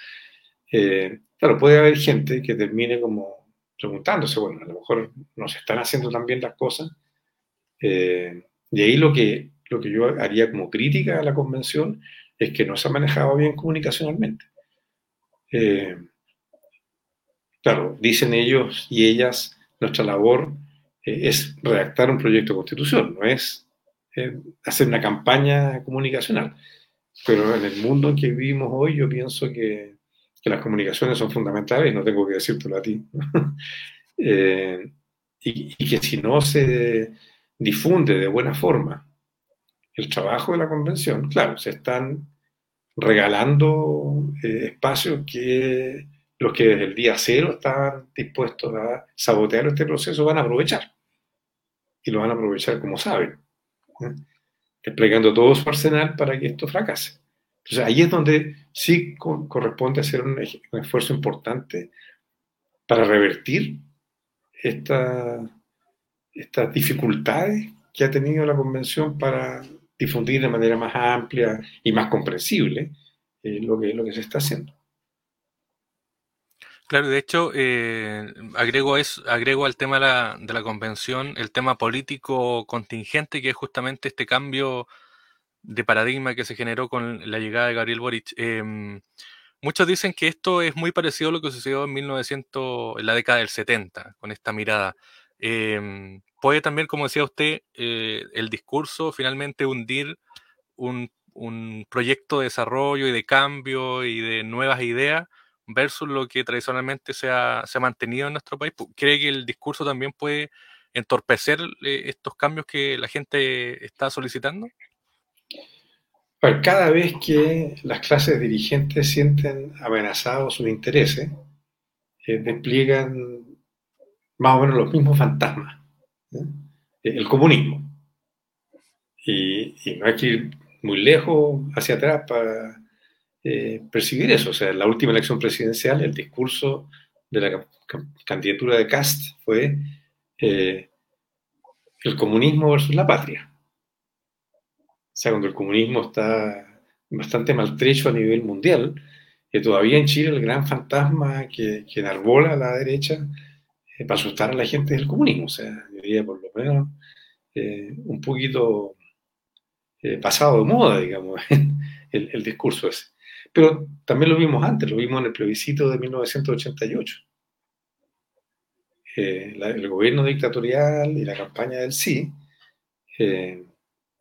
Eh, claro, puede haber gente que termine como preguntándose, bueno, a lo mejor no se están haciendo tan bien las cosas. Eh, y ahí lo que, lo que yo haría como crítica a la convención es que no se ha manejado bien comunicacionalmente. Eh, claro, dicen ellos y ellas, nuestra labor eh, es redactar un proyecto de constitución, no es eh, hacer una campaña comunicacional. Pero en el mundo en que vivimos hoy, yo pienso que, las comunicaciones son fundamentales, no tengo que decírtelo a ti. y, y que si no se difunde de buena forma el trabajo de la convención, claro, se están regalando eh, espacios que los que desde el día cero estaban dispuestos a sabotear este proceso van a aprovechar. Y lo van a aprovechar como saben, ¿eh? desplegando todo su arsenal para que esto fracase. Entonces ahí es donde sí corresponde hacer un, esfuerzo importante para revertir esta, estas dificultades que ha tenido la convención para difundir de manera más amplia y más comprensible eh, lo, que, lo que se está haciendo. Claro, de hecho, eh, agrego, agrego al tema de la, convención el tema político contingente, que es justamente este cambio de paradigma que se generó con la llegada de Gabriel Boric. Em, muchos dicen que esto es muy parecido a lo que sucedió en 1900, en la década del 70, con esta mirada. Em, puede también, como decía usted, eh, el discurso finalmente hundir un, proyecto de desarrollo y de cambio y de nuevas ideas versus lo que tradicionalmente se ha, mantenido en nuestro país. ¿Cree que el discurso también puede entorpecer eh, estos cambios que la gente está solicitando? cada vez que las clases dirigentes sienten amenazados sus intereses, eh, despliegan más o menos los mismos fantasmas. El comunismo. Y, no hay que ir muy lejos hacia atrás para eh, eso. O sea, en la última elección presidencial, el discurso de la candidatura de Cast fue eh, el comunismo versus la patria. O sea, cuando el comunismo está bastante maltrecho a nivel mundial, que todavía en Chile el gran fantasma que, que enarbola a la derecha eh, para asustar a la gente del comunismo. O sea, yo diría por lo menos eh, un poquito eh, pasado de moda, digamos, el, discurso ese. Pero también lo vimos antes, lo vimos en el plebiscito de 1988. el gobierno dictatorial y la campaña del sí, el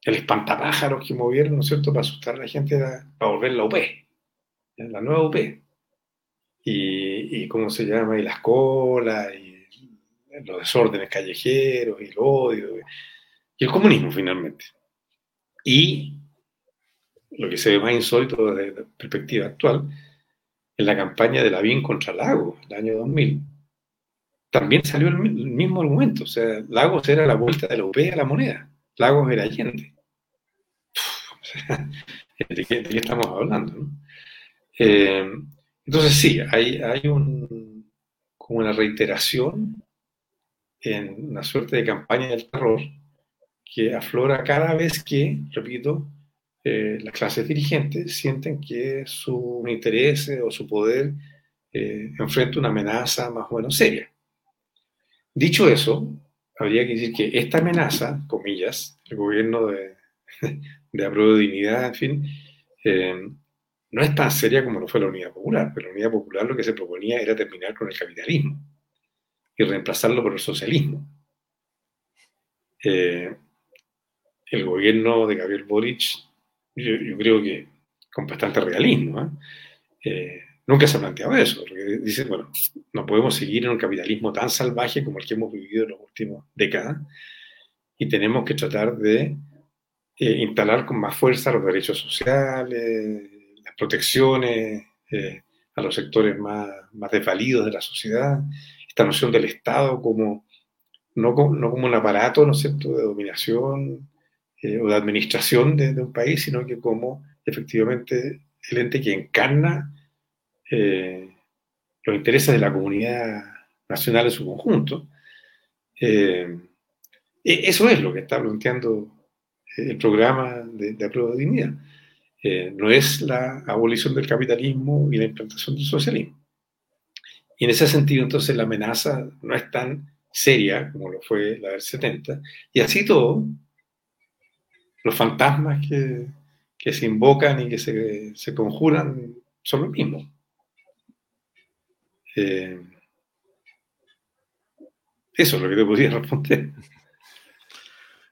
espantapájaros que movieron, ¿no es cierto?, para asustar a la gente, para volver la UP, la nueva UP. Y, y, cómo se llama, y las colas, y los desórdenes callejeros y el odio y el comunismo finalmente. Y lo que se ve más insólito desde la perspectiva actual, en la campaña de la BIN contra Lagos, el año 2000, también salió el, mismo argumento. O sea, Lagos era la vuelta de la UP a la moneda. Lagos era Allende. ¿de, qué, estamos hablando? Eh, entonces sí, hay, hay un, como una reiteración en una suerte de campaña del terror que aflora cada vez que, repito, eh, las clases dirigentes sienten que su interés o su poder eh, enfrenta una amenaza más o menos seria. Dicho eso, habría que decir que esta amenaza, comillas, el gobierno de, de apruebo de dignidad, en fin, eh, no es tan seria como lo fue la Unidad Popular, pero la Unidad Popular lo que se proponía era terminar con el capitalismo y reemplazarlo por el socialismo. Eh, el gobierno de Gabriel Boric, yo, creo que con bastante realismo, ¿eh? nunca se ha planteado eso, porque dice, bueno, no podemos seguir en un capitalismo tan salvaje como el que hemos vivido en las últimas décadas y tenemos que tratar de instalar con más fuerza los derechos sociales, protecciones eh, a los sectores más, más, desvalidos de la sociedad, esta noción del Estado como no, no como un aparato, ¿no es cierto?, de dominación eh, o de administración de, un país, sino que como efectivamente el ente que encarna eh, los intereses de la comunidad nacional en su conjunto. E, eso es lo que está planteando el programa de, de de dignidad. Eh, no es la abolición del capitalismo y la implantación del socialismo. Y en ese sentido, entonces, la amenaza no es tan seria como lo fue la del 70. Y así todo, los fantasmas que, que se invocan y que se, se conjuran son los mismos. Eh, eso es lo que te podría responder.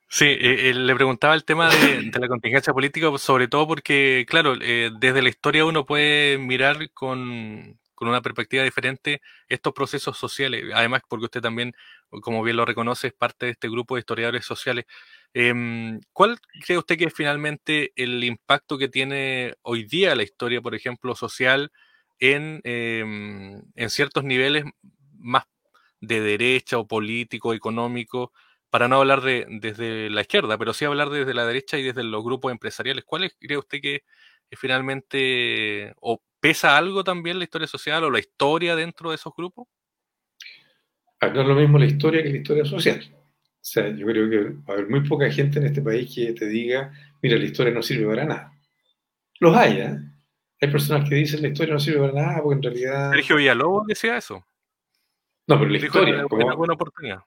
Sí, eh, eh, le preguntaba el tema de, la contingencia política, sobre todo porque, claro, desde la historia uno puede mirar con, una perspectiva diferente estos procesos sociales. Además, porque usted también, como bien lo reconoce, es parte de este grupo de historiadores sociales. Em, ¿Cuál cree usted que es finalmente el impacto que tiene hoy día la historia, por ejemplo, social en, em, en ciertos niveles más de derecha o político, económico? para no hablar de, desde la izquierda, pero sí hablar desde la derecha y desde los grupos empresariales. ¿Cuál cree usted que, finalmente o pesa algo también la historia social o la historia dentro de esos grupos? No es lo mismo la historia que la historia social. O sea, yo creo que va a haber muy poca gente en este país que te diga, mira, la historia no sirve para nada. Los hay, ¿eh? Hay personas que dicen la historia no sirve para nada porque en realidad... Sergio Villalobos decía eso. No, pero la historia... Como... Una buena oportunidad.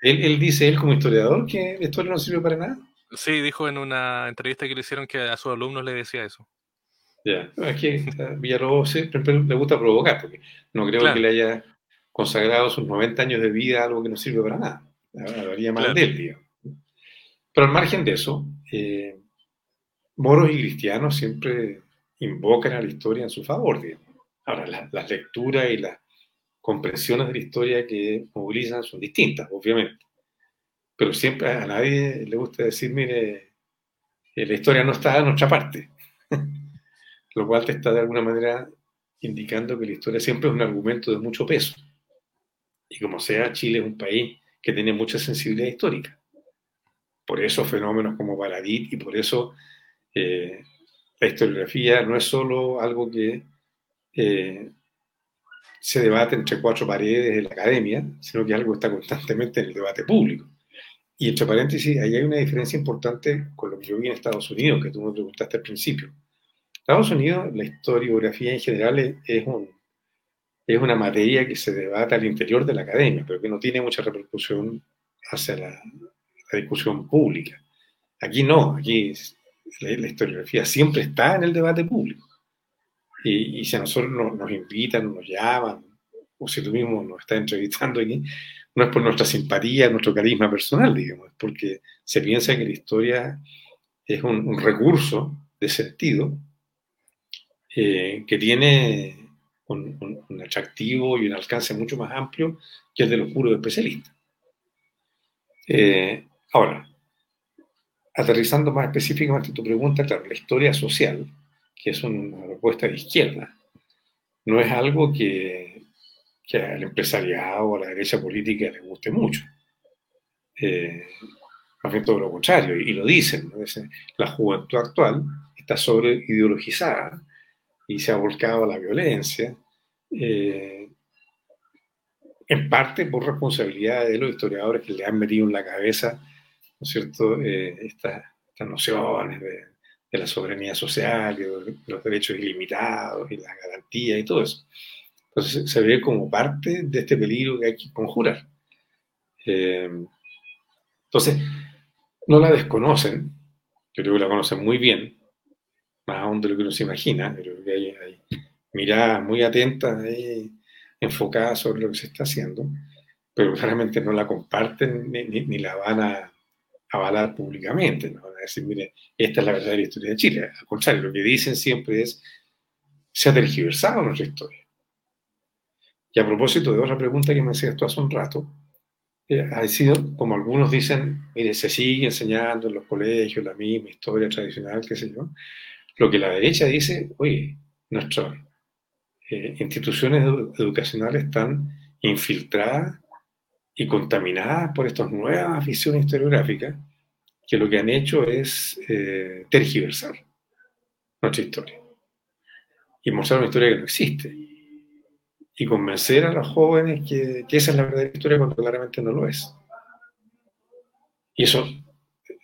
Él, dice, él como historiador, que la historia no sirve para nada. Sí, dijo en una entrevista que le hicieron que a sus alumnos le decía eso. Ya, es que a Villalobos siempre le gusta provocar, porque no creo que le haya consagrado sus 90 años de vida a algo que no sirve para nada. Habría más de él, Pero al margen de eso, eh, moros y cristianos siempre invocan a la historia en su favor. Ahora, las lecturas y las comprensiones de la historia que movilizan son distintas, obviamente. Pero siempre a nadie le gusta decir, mire, eh, la historia no está en nuestra parte. Lo cual te está de alguna manera indicando que la historia siempre es un argumento de mucho peso. Y como sea, Chile es un país que tiene mucha sensibilidad histórica. Por eso fenómenos como Baradit y por eso eh, la historiografía no es solo algo que eh, se debate entre cuatro paredes en la academia, sino que algo está constantemente en el debate público. Y entre paréntesis, ahí hay una diferencia importante con lo que yo vi en Estados Unidos, que tú me preguntaste al principio. Estados Unidos, la historiografía en general es, un, es una materia que se debate al interior de la academia, pero que no tiene mucha repercusión hacia la, discusión pública. Aquí no, aquí la historiografía siempre está en el debate público. Y, si a nosotros nos, invitan, nos llaman, o si tú mismo nos estás entrevistando aquí, no es por nuestra simpatía, nuestro carisma personal, digamos, es porque se piensa que la historia es un, recurso de sentido eh, que tiene un, atractivo y un alcance mucho más amplio que el de los puros especialistas. Eh, ahora, aterrizando más específicamente tu pregunta, claro, la historia social que es una propuesta de izquierda. No es algo que, que al empresariado o a la derecha política le guste mucho. Eh, más todo lo contrario, y lo dicen. La juventud actual está sobre ideologizada y se ha volcado a la violencia. Eh, en parte por responsabilidad de los historiadores que le han metido en la cabeza, ¿no es cierto?, eh, estas, nociones de, la soberanía social, de los derechos ilimitados y la garantía y todo eso. Entonces se ve como parte de este peligro que hay que conjurar. Eh, entonces, no la desconocen, yo creo que la conocen muy bien, más aún de lo que uno se imagina, que hay, hay miradas muy atentas y enfocadas sobre lo que se está haciendo, pero claramente no la comparten ni, la van a avalar públicamente, no van a decir, mire, esta es la verdadera historia de Chile. Al contrario, lo que dicen siempre es, se ha tergiversado nuestra historia. Y a propósito de otra pregunta que me hacías tú hace un rato, eh, ha sido, como algunos dicen, mire, se sigue enseñando en los colegios la misma historia tradicional, qué sé yo. Lo que la derecha dice, oye, nuestras eh, instituciones educacionales están infiltradas y contaminadas por estas nuevas visiones historiográficas que lo que han hecho es eh, tergiversar nuestra historia y mostrar una historia que no existe y convencer a los jóvenes que, esa es la verdadera historia cuando claramente no lo es. Y eso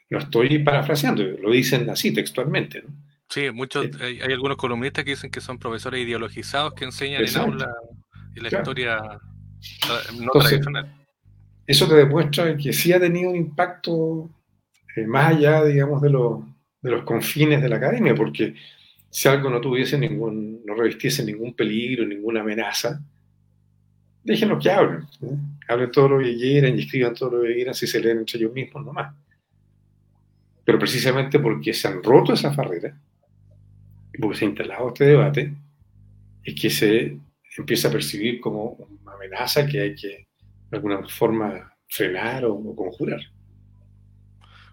lo estoy parafraseando, lo dicen así textualmente. ¿no? Sí, muchos, eh, hay, algunos columnistas que dicen que son profesores ideologizados que enseñan en aula y la historia no tradicional. Eso te demuestra que sí ha tenido un impacto eh, más allá, digamos, de, de los confines de la academia, porque si algo no tuviese ningún, no revistiese ningún peligro, ninguna amenaza, déjenlos que hablen. Hablen todo lo que quieran y escriban todo lo que quieran si se leen entre ellos mismos nomás. Pero precisamente porque se han roto esa barrera y porque se instalado este debate, es que se empieza a percibir como una amenaza que hay que de alguna forma frenar o conjurar.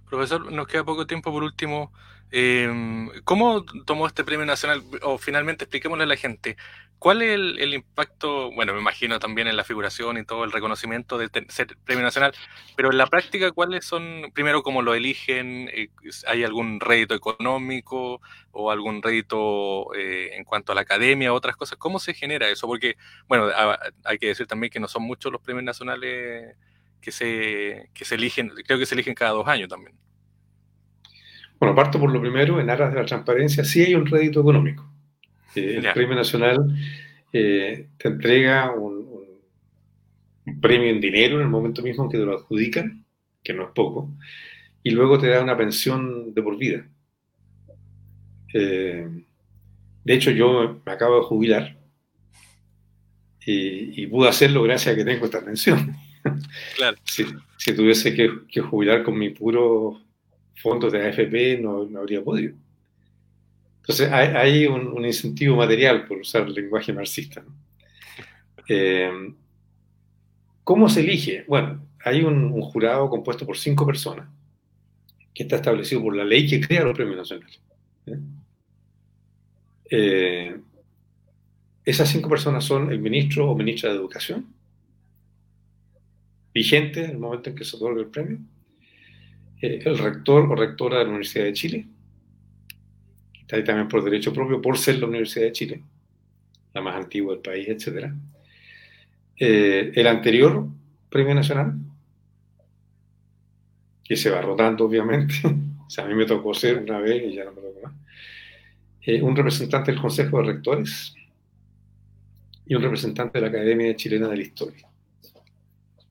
Profesor, nos queda poco tiempo por último. Em, ¿Cómo tomó este premio nacional? O finalmente expliquémosle a la gente, ¿cuál es el, impacto? Bueno, me imagino también en la figuración y todo el reconocimiento de ser premio nacional, pero en la práctica, ¿cuáles son, primero, cómo lo eligen? Eh, ¿Hay algún rédito económico o algún rédito eh, en cuanto a la academia, otras cosas? ¿Cómo se genera eso? Porque, bueno, hay que decir también que no son muchos los premios nacionales que se, que se eligen, creo que se eligen cada dos años también. Bueno, parto por lo primero, en aras de la transparencia, sí hay un rédito económico. El Premio Nacional eh, te entrega un, premio en dinero en el momento mismo en que te lo adjudican, que no es poco, y luego te da una pensión de por vida. Eh, de hecho, yo me acabo de jubilar y, pude hacerlo gracias a que tengo esta pensión. Claro. si, tuviese que, que jubilar con mi puro fondos de AFP no, no habría podido. Entonces hay, un, incentivo material por usar el lenguaje marxista. Eh, ¿Cómo se elige? Bueno, hay un, jurado compuesto por cinco personas que está establecido por la ley que crea los premios nacionales. ¿eh? Eh, esas cinco personas son el ministro o ministra de Educación, vigente en el momento en que se otorga el premio, eh, el rector o rectora de la Universidad de Chile, que está ahí también por derecho propio, por ser la Universidad de Chile, la más antigua del país, etc. Eh, el anterior premio nacional, que se va rotando obviamente, o sea, a mí me tocó ser una vez y ya no me tocó más, eh, un representante del Consejo de Rectores y un representante de la Academia Chilena de la Historia.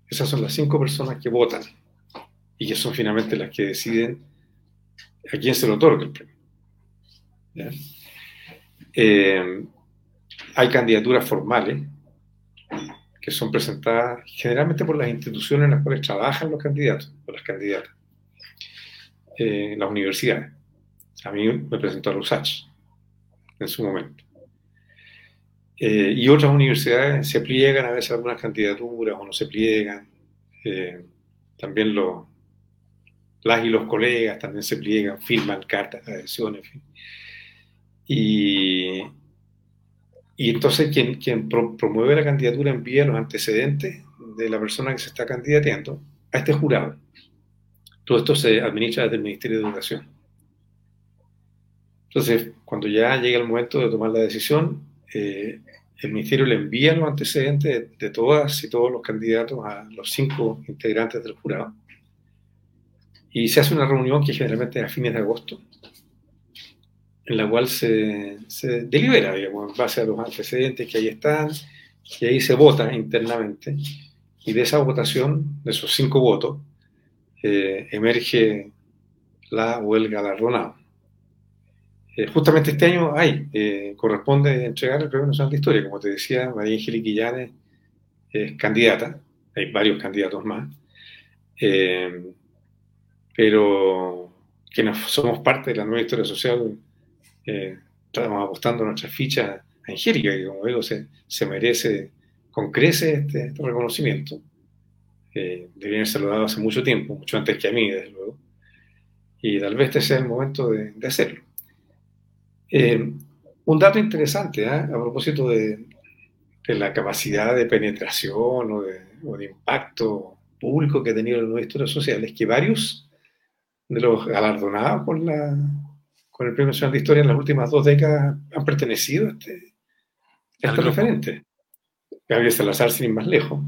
Esas son las cinco personas que votan y que son finalmente las que deciden a quién se lo otorga el premio. Eh, hay candidaturas formales que son presentadas generalmente por las instituciones en las cuales trabajan los candidatos o las candidatas. Eh, las universidades. A mí me presentó a los USACH en su momento. Eh, y otras universidades se pliegan a veces algunas candidaturas o no se pliegan. también lo, las y los colegas también se pliegan, firman cartas de adhesión, en. Y, entonces quien, promueve la candidatura envía los antecedentes de la persona que se está candidateando a este jurado. Todo esto se administra desde el Ministerio de Educación. Entonces, cuando ya llega el momento de tomar la decisión, eh, el ministerio le envía los antecedentes de, todas y todos los candidatos a los cinco integrantes del jurado. Y se hace una reunión que generalmente es a fines de agosto, en la cual se, se delibera, digamos, en base a los antecedentes que ahí están, y ahí se vota internamente. Y de esa votación, de esos cinco votos, eh, emerge la o el galardonado. Eh, justamente este año hay, eh, corresponde entregar el Premio Nacional de Historia. Como te decía, María Angélica Illanes es candidata, hay varios candidatos más, pero que somos parte de la nueva historia social, estamos apostando nuestras fichas a Angélica, que como digo, se, se merece con crece este, este reconocimiento. Eh, deberían ser dado hace mucho tiempo, mucho antes que a mí, desde luego. Y tal vez este sea el momento de, hacerlo. Eh, un dato interesante ¿eh? a propósito de, la capacidad de penetración o de, impacto público que ha tenido la nueva historia social es que varios de los galardonados con, la, con el Premio Nacional de Historia en las últimas dos décadas han pertenecido a este, a este referente. Gabriel Salazar, sin ir más lejos,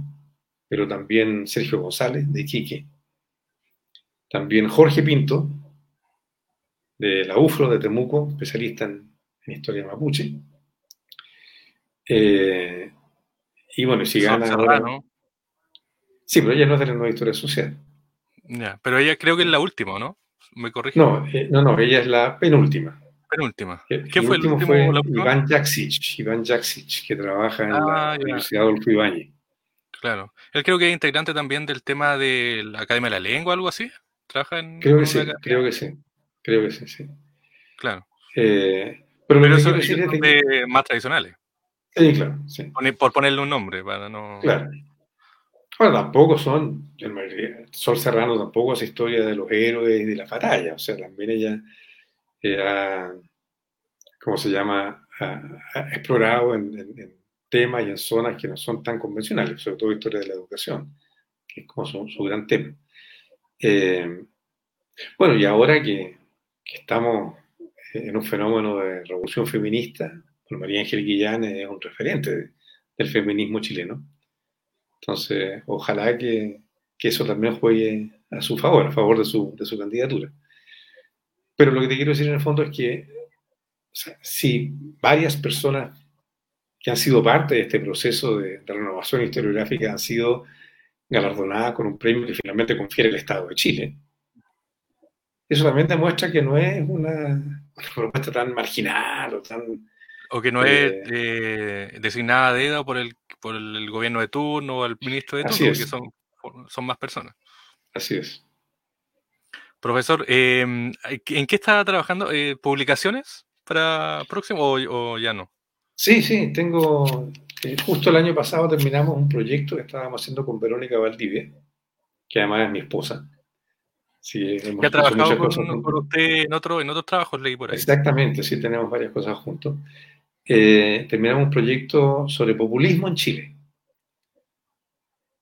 pero también Sergio González, de Iquique, también Jorge Pinto, de la UFRO de Temuco, especialista en, historia mapuche. Eh, y bueno, si gana ahora... Sí, pero ella no es de la nueva historia social. Pero ella creo que es la última, ¿no? ¿Me corrige? No, eh, no, no, ella es la penúltima. Penúltima. ¿Qué fue el último? Fue Iván Jaksic, Iván Jaksic, que trabaja en la ah, Universidad Adolfo Ibáñez. Claro. Él creo que es integrante también del tema de la Academia de la Lengua, algo así. ¿Trabaja en.? Creo que sí, creo que sí. Creo que sí, sí. Claro. Eh, pero, pero eso es de más tradicionales. Sí, claro. Sí. Por ponerle un nombre, para no. Claro. Bueno, tampoco son, Sol Serrano tampoco es historia de los héroes y de la batalla, o sea, también ella ha, ¿cómo se llama?, ha, explorado en, temas y en zonas que no son tan convencionales, sobre todo historia de la educación, que es como su, gran tema. Eh, bueno, y ahora que, estamos en un fenómeno de revolución feminista, María Ángel Guillán es un referente del feminismo chileno. Entonces, ojalá que, que, eso también juegue a su favor, a favor de su, de su candidatura. Pero lo que te quiero decir en el fondo es que si varias personas que han sido parte de este proceso de, renovación historiográfica han sido galardonadas con un premio que finalmente confiere el Estado de Chile, eso también demuestra que no es una, propuesta tan marginal o tan... O que no es eh, designada a dedo por el, por el gobierno de turno o el ministro de turno, porque son, son más personas. Así es. Profesor, em, ¿en qué está trabajando? Eh, ¿Publicaciones para próximo o, ya no? Sí, sí, tengo. Eh, justo el año pasado terminamos un proyecto que estábamos haciendo con Verónica Valdivia, que además es mi esposa. Sí, hemos ha trabajado con, usted en, otro, en otros trabajos, leí por ahí. Exactamente, sí, tenemos varias cosas juntos. Eh, terminamos un proyecto sobre populismo en Chile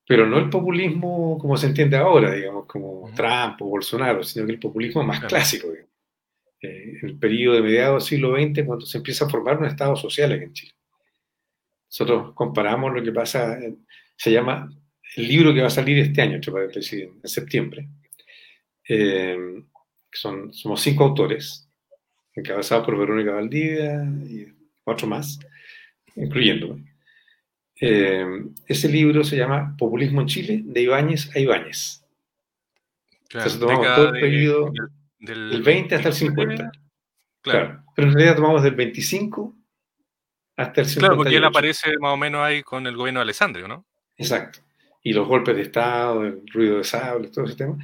pero no el populismo como se entiende ahora, digamos, como Trump o Bolsonaro, sino que el populismo más clásico, eh, el periodo de mediados del siglo XX, cuando se empieza a formar un Estado social aquí en Chile. Nosotros comparamos lo que pasa, se llama el libro que va a salir este año, en septiembre. Eh, son, somos cinco autores, encabezados por Verónica Valdivia y cuatro más, incluyéndome. Eh, ese libro se llama Populismo en Chile, de Ibáñez a Ibáñez. Entonces tomamos todo el periodo del, 20 hasta el 50. Claro. Pero en realidad tomamos del 25 hasta el 50. Claro, porque él aparece más o menos ahí con el gobierno de Alessandro, ¿no? Exacto. Y los golpes de Estado, el ruido de sable, todo ese tema.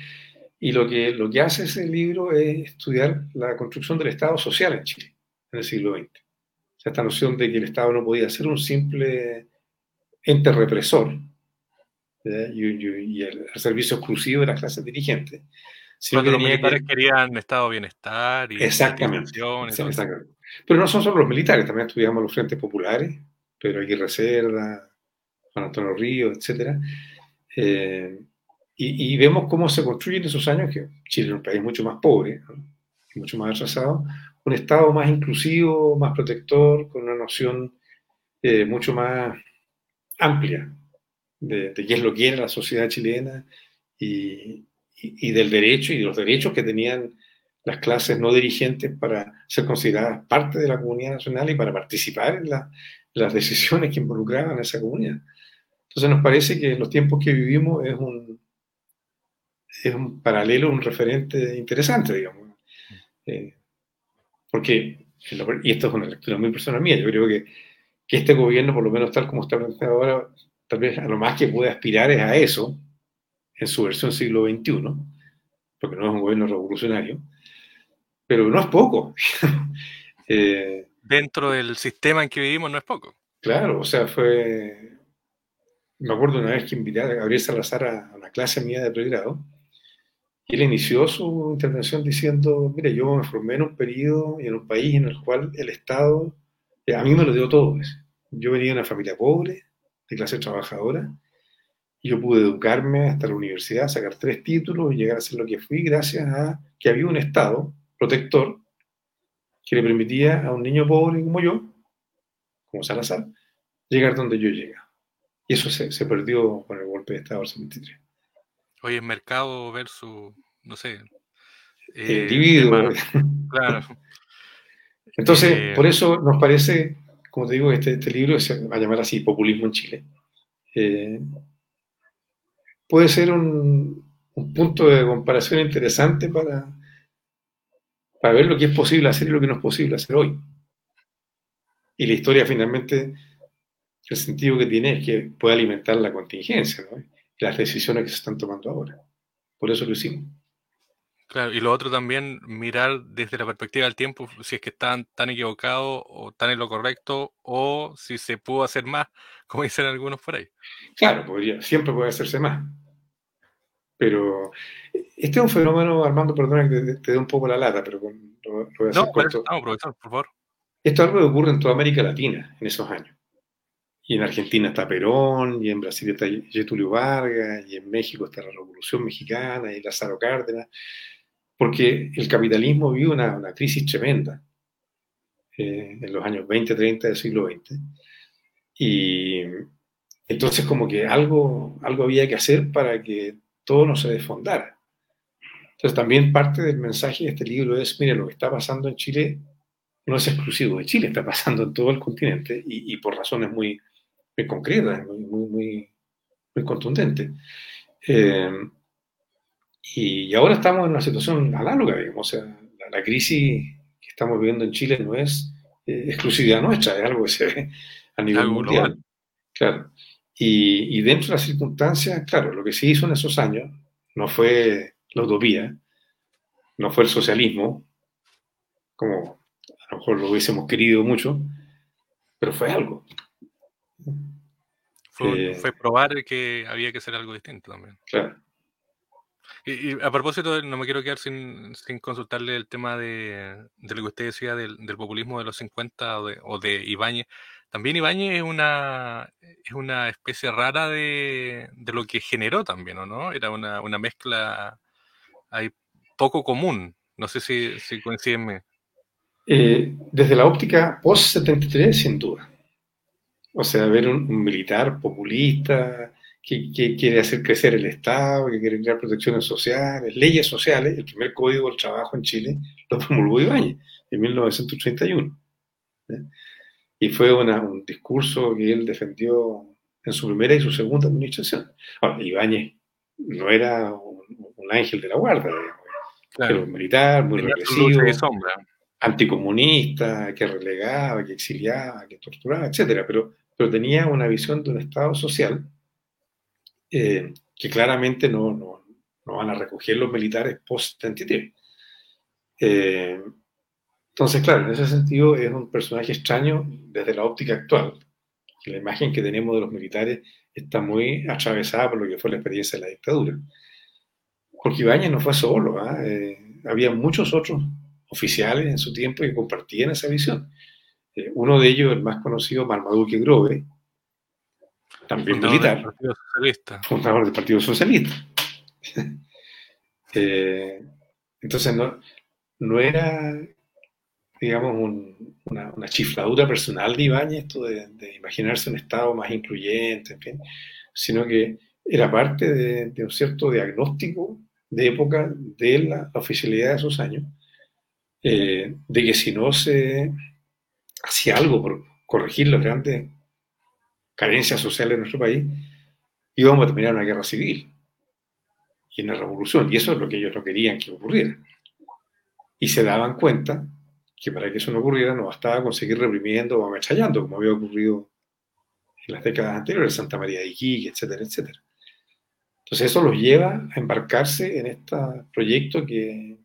Y lo que, lo que hace ese libro es estudiar la construcción del Estado social en Chile, en el siglo XX. Sea, esta noción de que el Estado no podía ser un simple ente represor y, el, servicio exclusivo de las clases dirigentes. Sino que los militares querían estado bienestar y exactamente, exactamente, Pero no son solo los militares, también estudiamos los frentes populares, Pedro Aguirre Cerda, Juan Antonio Río, etc. Eh, y, vemos cómo se construye en esos años, que Chile es un país mucho más pobre, mucho más atrasado, un Estado más inclusivo, más protector, con una noción eh, mucho más amplia de, qué es lo que era la sociedad chilena y, del derecho y de los derechos que tenían las clases no dirigentes para ser consideradas parte de la comunidad nacional y para participar en las decisiones que involucraban a esa comunidad. Entonces nos parece que en los tiempos que vivimos es un, es un paralelo, un referente interesante, digamos. Eh, porque, y esto es una lectura muy personal mía, yo creo que, que este gobierno, por lo menos tal como está planteado ahora, tal vez a lo más que puede aspirar es a eso, en su versión siglo XXI, porque no es un gobierno revolucionario, pero no es poco. Eh, Dentro del sistema en que vivimos no es poco. Claro, o sea, fue... Me acuerdo una vez que invité a Gabriel Salazar a una clase mía de pregrado, y él inició su intervención diciendo, mire, yo me formé en un periodo y en un país en el cual el Estado, eh, a mí me lo dio todo. Yo venía de una familia pobre, de clase trabajadora, y yo pude educarme hasta la universidad, sacar tres títulos y llegar a ser lo que fui gracias a que había un Estado protector que le permitía a un niño pobre como yo, como Salazar, llegar donde yo llegué. Y eso se, se perdió con el golpe de Estado del 73. Hoy es mercado versus, no sé. Eh, individuo. Claro. Entonces, eh, por eso nos parece, como te digo, este, este libro se va a llamar así, Populismo en Chile. Eh, puede ser un, punto de comparación interesante para, para ver lo que es posible hacer y lo que no es posible hacer hoy. Y la historia finalmente, el sentido que tiene es que puede alimentar la contingencia ¿no? las decisiones que se están tomando ahora. Por eso lo hicimos. Claro, y lo otro también, mirar desde la perspectiva del tiempo, si es que están tan equivocados o están en lo correcto, o si se pudo hacer más, como dicen algunos por ahí. Claro, podría, siempre puede hacerse más. Pero este es un fenómeno, Armando, perdona que te, dé un poco la lata, pero lo, voy a hacer no, corto. No, profesor, por favor. Esto es algo que ocurre en toda América Latina en esos años. Y en Argentina está Perón, y en Brasil está Getulio Vargas, y en México está la Revolución Mexicana, y Lázaro Cárdenas porque el capitalismo vive una, crisis tremenda eh, en los años 20, 30 del siglo XX. Y entonces como que algo, algo había que hacer para que todo no se desfondara. Entonces también parte del mensaje de este libro es, mire, lo que está pasando en Chile no es exclusivo de Chile, está pasando en todo el continente y, por razones muy, concretas, muy, muy, muy, contundentes. Eh, y ahora estamos en una situación análoga, digamos, o sea, la, crisis que estamos viviendo en Chile no es eh, exclusividad nuestra, es algo que se ve a nivel mundial. Claro. Y, y, dentro de las circunstancias, claro, lo que se hizo en esos años no fue la utopía, no fue el socialismo, como a lo mejor lo hubiésemos querido mucho, pero fue algo. Fue, fue probar que había que hacer algo distinto también. Claro. Y, a propósito, no me quiero quedar sin, consultarle el tema de, lo que usted decía del, populismo de los 50 o de, Ibáñez. También Ibáñez es una, es una especie rara de, lo que generó también, ¿o no? Era una, mezcla ahí poco común. No sé si, si coinciden. Eh, desde la óptica post-73, sin duda. O sea, ver un militar populista, que, quiere hacer crecer el Estado, que quiere crear protecciones sociales, leyes sociales. El primer código del trabajo en Chile lo promulgó Ibáñez en 1931. Y fue un discurso que él defendió en su primera y su segunda administración. Ahora, Ibáñez no era un, ángel de la guarda, era un militar, muy represivo, anticomunista, que relegaba, que exiliaba, que torturaba, etc. Pero, pero tenía una visión de un Estado social eh, que claramente no, no, no, van a recoger los militares post-73. Eh, entonces, claro, en ese sentido es un personaje extraño desde la óptica actual. La imagen que tenemos de los militares está muy atravesada por lo que fue la experiencia de la dictadura. Porque no fue solo, ¿ah? eh, había muchos otros oficiales en su tiempo que compartían esa visión. uno de ellos, el más conocido, Marmaduke Grove, también militar, del Partido Socialista. fundador del Partido Socialista. Eh, entonces no, no era digamos, una, chifladura personal de Ibáñez, esto de, imaginarse un Estado más incluyente, en fin, sino que era parte de, un cierto diagnóstico de época de la, oficialidad de esos años, eh, de que si no se hacía algo por corregir las grandes carencias sociales de nuestro país, íbamos a terminar una guerra civil y una revolución. Y eso es lo que ellos no querían que ocurriera. Y se daban cuenta que para que eso no ocurriera no bastaba conseguir reprimiendo o amechallando, como había ocurrido en las décadas anteriores, Santa María de Iquique, etcétera, etcétera. Entonces eso los lleva a embarcarse en este proyecto que,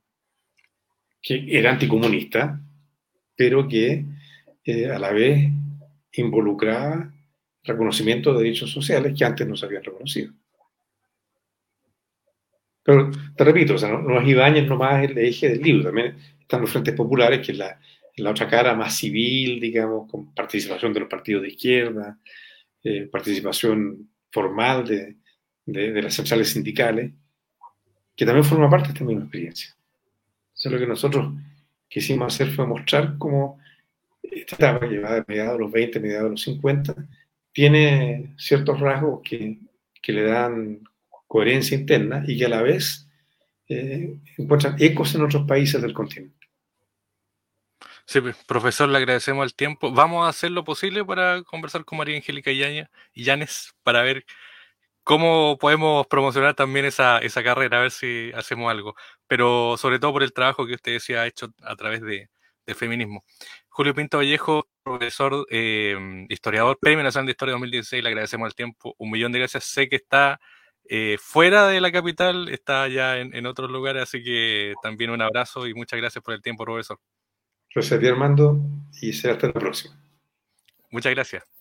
que era anticomunista, pero que eh, a la vez involucraba reconocimiento de derechos sociales que antes no se habían reconocido. Pero te repito, o sea, no, es Ibáñez nomás el eje del libro, también están los frentes populares, que es la, la otra cara más civil, digamos, con participación de los partidos de izquierda, eh, participación formal de, de, las centrales sindicales, que también forma parte de esta misma experiencia. Eso es lo que nosotros quisimos hacer fue mostrar cómo esta etapa llevada de mediados de los 20, mediados de los 50, tiene ciertos rasgos que, que le dan coherencia interna y que a la vez eh, encuentran ecos en otros países del continente. Sí, pues, profesor, le agradecemos el tiempo. Vamos a hacer lo posible para conversar con María Angélica y Yanes para ver cómo podemos promocionar también esa, esa carrera, a ver si hacemos algo. Pero sobre todo por el trabajo que usted decía ha hecho a través de, del feminismo. Julio Pinto Vallejo, profesor, eh, historiador, Premio Nacional de Historia 2016, le agradecemos el tiempo, un millón de gracias. Sé que está eh, fuera de la capital, está ya en, otros lugares, así que también un abrazo y muchas gracias por el tiempo, profesor. Gracias a Armando, y será hasta la próxima. Muchas gracias.